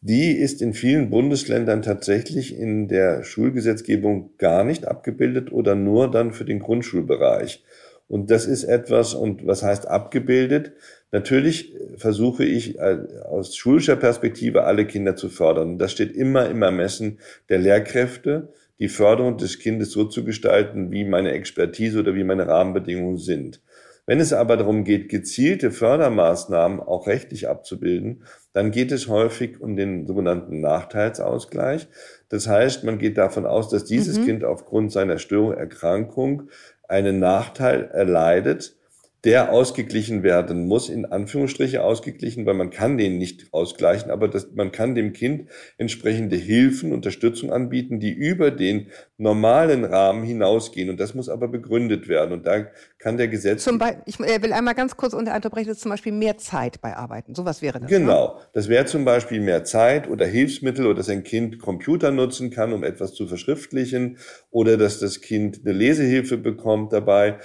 Die ist in vielen Bundesländern tatsächlich in der Schulgesetzgebung gar nicht abgebildet oder nur dann für den Grundschulbereich. Und das ist etwas, und was heißt abgebildet? Natürlich versuche ich äh, aus schulischer Perspektive alle Kinder zu fördern. Das steht immer im Ermessen der Lehrkräfte, die Förderung des Kindes so zu gestalten, wie meine Expertise oder wie meine Rahmenbedingungen sind. Wenn es aber darum geht, gezielte Fördermaßnahmen auch rechtlich abzubilden, dann geht es häufig um den sogenannten Nachteilsausgleich. Das heißt, man geht davon aus, dass dieses mhm. Kind aufgrund seiner Störung, Erkrankung einen Nachteil erleidet, der ausgeglichen werden muss, in Anführungsstriche ausgeglichen, weil man kann den nicht ausgleichen, aber das, man kann dem Kind entsprechende Hilfen, Unterstützung anbieten, die über den normalen Rahmen hinausgehen. Und das muss aber begründet werden. Und da kann der Gesetz. Zum Beispiel, ich will einmal ganz kurz unterbrechen, das ist zum Beispiel mehr Zeit bei Arbeiten. Sowas wäre das. Ne? Genau. Ne? Das wäre zum Beispiel mehr Zeit oder Hilfsmittel oder dass ein Kind Computer nutzen kann, um etwas zu verschriftlichen oder dass das Kind eine Lesehilfe bekommt dabei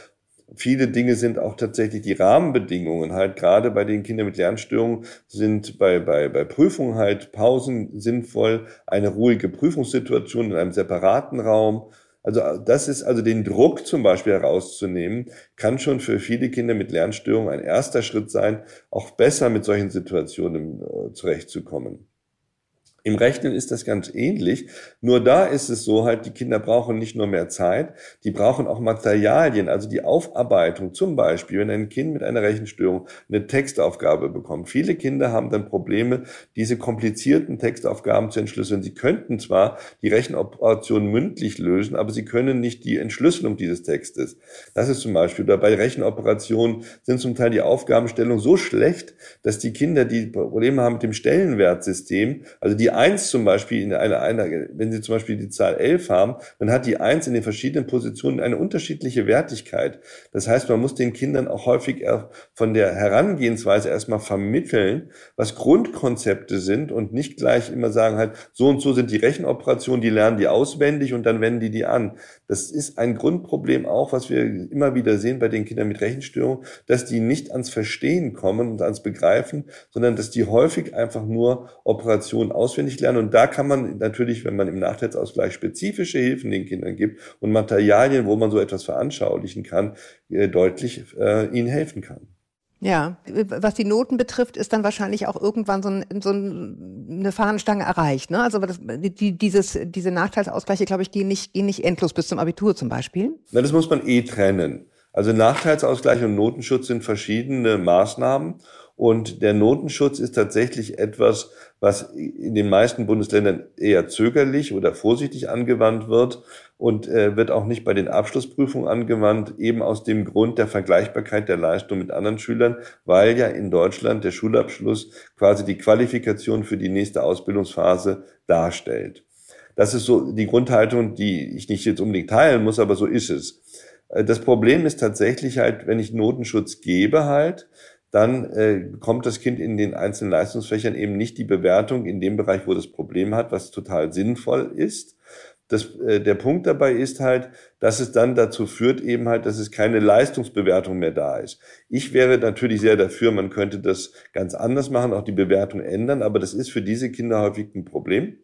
viele Dinge sind auch tatsächlich die Rahmenbedingungen halt gerade bei den Kindern mit Lernstörungen sind bei, bei, bei Prüfungen halt Pausen sinnvoll, eine ruhige Prüfungssituation in einem separaten Raum. Also das ist also den Druck zum Beispiel herauszunehmen, kann schon für viele Kinder mit Lernstörungen ein erster Schritt sein, auch besser mit solchen Situationen äh, zurechtzukommen. Im Rechnen ist das ganz ähnlich. Nur da ist es so halt, die Kinder brauchen nicht nur mehr Zeit, die brauchen auch Materialien, also die Aufarbeitung. Zum Beispiel, wenn ein Kind mit einer Rechenstörung eine Textaufgabe bekommt. Viele Kinder haben dann Probleme, diese komplizierten Textaufgaben zu entschlüsseln. Sie könnten zwar die Rechenoperation mündlich lösen, aber sie können nicht die Entschlüsselung dieses Textes. Das ist zum Beispiel, oder bei Rechenoperationen sind zum Teil die Aufgabenstellungen so schlecht, dass die Kinder, die Probleme haben mit dem Stellenwertsystem, also die Eins zum Beispiel in einer, einer, wenn Sie zum Beispiel die Zahl 11 haben, dann hat die Eins in den verschiedenen Positionen eine unterschiedliche Wertigkeit. Das heißt, man muss den Kindern auch häufig von der Herangehensweise erstmal vermitteln, was Grundkonzepte sind und nicht gleich immer sagen halt, so und so sind die Rechenoperationen, die lernen die auswendig und dann wenden die die an. Das ist ein Grundproblem auch, was wir immer wieder sehen bei den Kindern mit Rechenstörung, dass die nicht ans Verstehen kommen und ans Begreifen, sondern dass die häufig einfach nur Operationen auswendig auswendig lernen. Und da kann man natürlich, wenn man im Nachteilsausgleich spezifische Hilfen den Kindern gibt und Materialien, wo man so etwas veranschaulichen kann, äh, deutlich äh, ihnen helfen kann. Ja, was die Noten betrifft, ist dann wahrscheinlich auch irgendwann so, ein, so eine Fahnenstange erreicht. Ne? Also das, die, dieses, diese Nachteilsausgleiche, glaube ich, gehen nicht, gehen nicht endlos bis zum Abitur zum Beispiel. Na, das muss man eh trennen. Also Nachteilsausgleich und Notenschutz sind verschiedene Maßnahmen. Und der Notenschutz ist tatsächlich etwas, was in den meisten Bundesländern eher zögerlich oder vorsichtig angewandt wird und äh, wird auch nicht bei den Abschlussprüfungen angewandt, eben aus dem Grund der Vergleichbarkeit der Leistung mit anderen Schülern, weil ja in Deutschland der Schulabschluss quasi die Qualifikation für die nächste Ausbildungsphase darstellt. Das ist so die Grundhaltung, die ich nicht jetzt unbedingt teilen muss, aber so ist es. Äh, das Problem ist tatsächlich halt, wenn ich Notenschutz gebe halt, dann äh, bekommt das Kind in den einzelnen Leistungsfächern eben nicht die Bewertung in dem Bereich, wo das Problem hat, was total sinnvoll ist. Das, äh, der Punkt dabei ist halt, dass es dann dazu führt eben halt, dass es keine Leistungsbewertung mehr da ist. Ich wäre natürlich sehr dafür, man könnte das ganz anders machen, auch die Bewertung ändern, aber das ist für diese Kinder häufig ein Problem,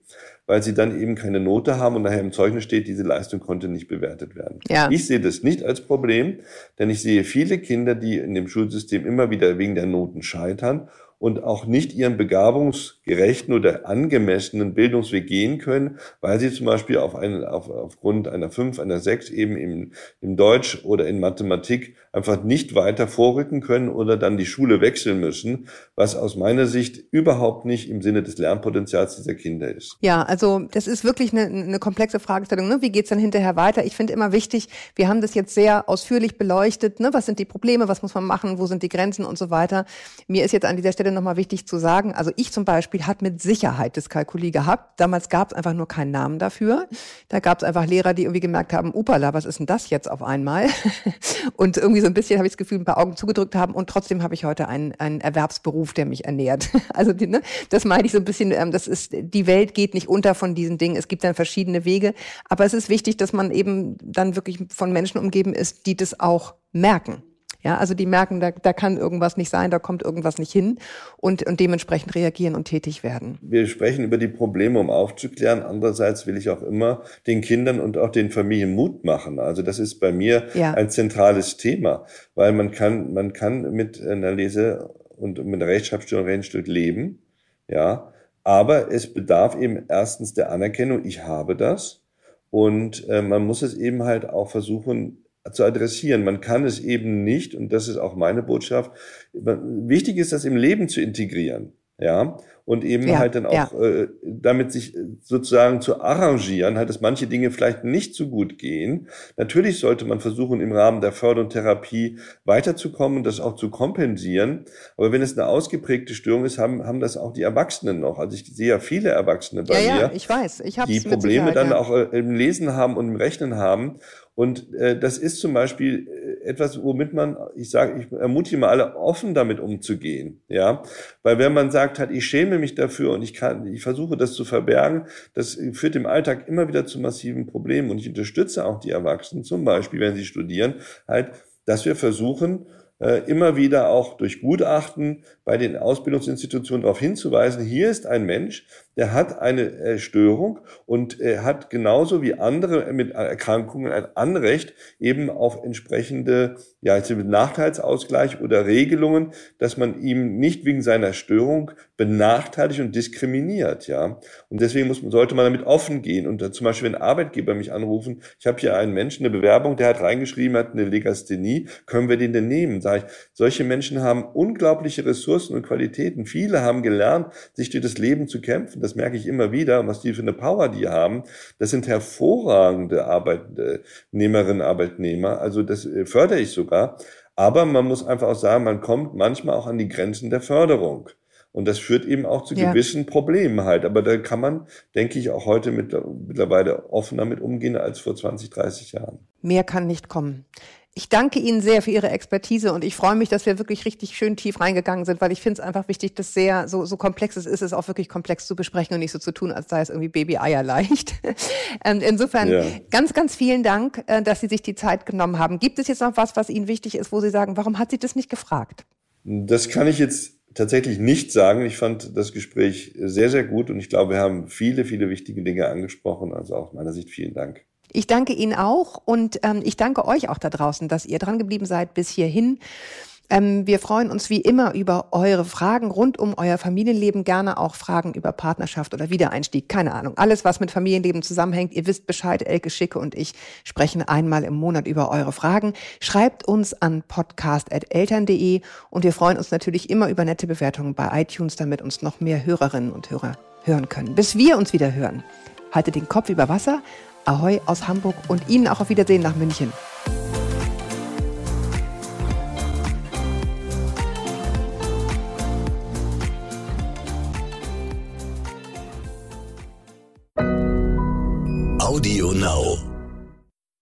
weil sie dann eben keine Note haben und nachher im Zeugnis steht, diese Leistung konnte nicht bewertet werden. Ja. Ich sehe das nicht als Problem, denn ich sehe viele Kinder, die in dem Schulsystem immer wieder wegen der Noten scheitern und auch nicht ihren begabungsgerechten oder angemessenen Bildungsweg gehen können, weil sie zum Beispiel auf einen, auf, aufgrund einer 5, einer 6 eben im, im Deutsch oder in Mathematik einfach nicht weiter vorrücken können oder dann die Schule wechseln müssen, was aus meiner Sicht überhaupt nicht im Sinne des Lernpotenzials dieser Kinder ist. Ja, also das ist wirklich eine, eine komplexe Fragestellung. Ne? Wie geht's dann hinterher weiter? Ich finde immer wichtig, wir haben das jetzt sehr ausführlich beleuchtet. Ne? Was sind die Probleme? Was muss man machen? Wo sind die Grenzen und so weiter? Mir ist jetzt an dieser Stelle Stelle nochmal wichtig zu sagen, also ich zum Beispiel hat mit Sicherheit Dyskalkulie gehabt. Damals gab es einfach nur keinen Namen dafür. Da gab es einfach Lehrer, die irgendwie gemerkt haben, upala, was ist denn das jetzt auf einmal? und irgendwie so ein bisschen habe ich das Gefühl, ein paar Augen zugedrückt haben und trotzdem habe ich heute einen, einen Erwerbsberuf, der mich ernährt. also ne, das meine ich so ein bisschen, ähm, das ist, die Welt geht nicht unter von diesen Dingen. Es gibt dann verschiedene Wege. Aber es ist wichtig, dass man eben dann wirklich von Menschen umgeben ist, die das auch merken. Ja, also die merken, da, da kann irgendwas nicht sein, da kommt irgendwas nicht hin und, und dementsprechend reagieren und tätig werden. Wir sprechen über die Probleme, um aufzuklären. Andererseits will ich auch immer den Kindern und auch den Familien Mut machen. Also das ist bei mir ja. ein zentrales Thema, weil man kann, man kann mit einer Lese- und mit einer Rechtschreibstörung ein Stück leben. Ja, aber es bedarf eben erstens der Anerkennung, ich habe das. Und äh, man muss es eben halt auch versuchen, zu adressieren. Man kann es eben nicht, und das ist auch meine Botschaft, wichtig ist, das im Leben zu integrieren. Ja, und eben ja, halt dann auch ja. äh, damit sich sozusagen zu arrangieren, halt, dass manche Dinge vielleicht nicht so gut gehen. Natürlich sollte man versuchen, im Rahmen der Förder- und Therapie weiterzukommen, das auch zu kompensieren. Aber wenn es eine ausgeprägte Störung ist, haben, haben das auch die Erwachsenen noch. Also ich sehe ja viele Erwachsene bei ja, mir, ja, ich weiß. Ich die Probleme dann auch äh, im Lesen haben und im Rechnen haben. Und äh, das ist zum Beispiel äh, etwas, womit man, ich sage, ich ermutige mal alle, offen damit umzugehen. Ja, weil wenn man sagt, halt, ich schäme mich dafür und ich kann, ich versuche das zu verbergen, das führt im Alltag immer wieder zu massiven Problemen. Und ich unterstütze auch die Erwachsenen, zum Beispiel, wenn sie studieren, halt, dass wir versuchen, immer wieder auch durch Gutachten bei den Ausbildungsinstitutionen darauf hinzuweisen, hier ist ein Mensch, der hat eine äh, Störung und er hat genauso wie andere mit Erkrankungen ein Anrecht eben auf entsprechende ja, jetzt mit Nachteilsausgleich oder Regelungen, dass man ihm nicht wegen seiner Störung benachteiligt und diskriminiert, ja. Und deswegen muss, sollte man damit offen gehen. Und zum Beispiel, wenn Arbeitgeber mich anrufen, ich habe hier einen Menschen, eine Bewerbung, der hat reingeschrieben, hat eine Legasthenie, können wir den denn nehmen? Sag ich, solche Menschen haben unglaubliche Ressourcen und Qualitäten. Viele haben gelernt, sich durch das Leben zu kämpfen. Das merke ich immer wieder, was die für eine Power die haben. Das sind hervorragende Arbeitnehmerinnen, Arbeitnehmer. Also das äh, fördere ich sogar. Aber man muss einfach auch sagen, man kommt manchmal auch an die Grenzen der Förderung. Und das führt eben auch zu ja. gewissen Problemen halt. Aber da kann man, denke ich, auch heute mit, mittlerweile offener mit umgehen als vor 20, 30 Jahren. Mehr kann nicht kommen. Ich danke Ihnen sehr für Ihre Expertise und ich freue mich, dass wir wirklich richtig schön tief reingegangen sind, weil ich finde es einfach wichtig, dass sehr so, so komplex es ist, es auch wirklich komplex zu besprechen und nicht so zu tun, als sei es irgendwie Baby-Eier leicht. Ähm, insofern ja. ganz, ganz vielen Dank, äh, dass Sie sich die Zeit genommen haben. Gibt es jetzt noch was, was Ihnen wichtig ist, wo Sie sagen, warum hat sie das nicht gefragt? Das kann ich jetzt tatsächlich nicht sagen. Ich fand das Gespräch sehr, sehr gut und ich glaube, wir haben viele, viele wichtige Dinge angesprochen. Also aus meiner Sicht vielen Dank. Ich danke Ihnen auch und ähm, ich danke euch auch da draußen, dass ihr dran geblieben seid bis hierhin. Ähm, wir freuen uns wie immer über eure Fragen rund um euer Familienleben, gerne auch Fragen über Partnerschaft oder Wiedereinstieg, keine Ahnung. Alles, was mit Familienleben zusammenhängt, ihr wisst Bescheid, Elke Schicke und ich sprechen einmal im Monat über eure Fragen. Schreibt uns an podcast.eltern.de und wir freuen uns natürlich immer über nette Bewertungen bei iTunes, damit uns noch mehr Hörerinnen und Hörer hören können. Bis wir uns wieder hören. Haltet den Kopf über Wasser, Ahoi aus Hamburg und Ihnen auch auf Wiedersehen nach München. Audio Now.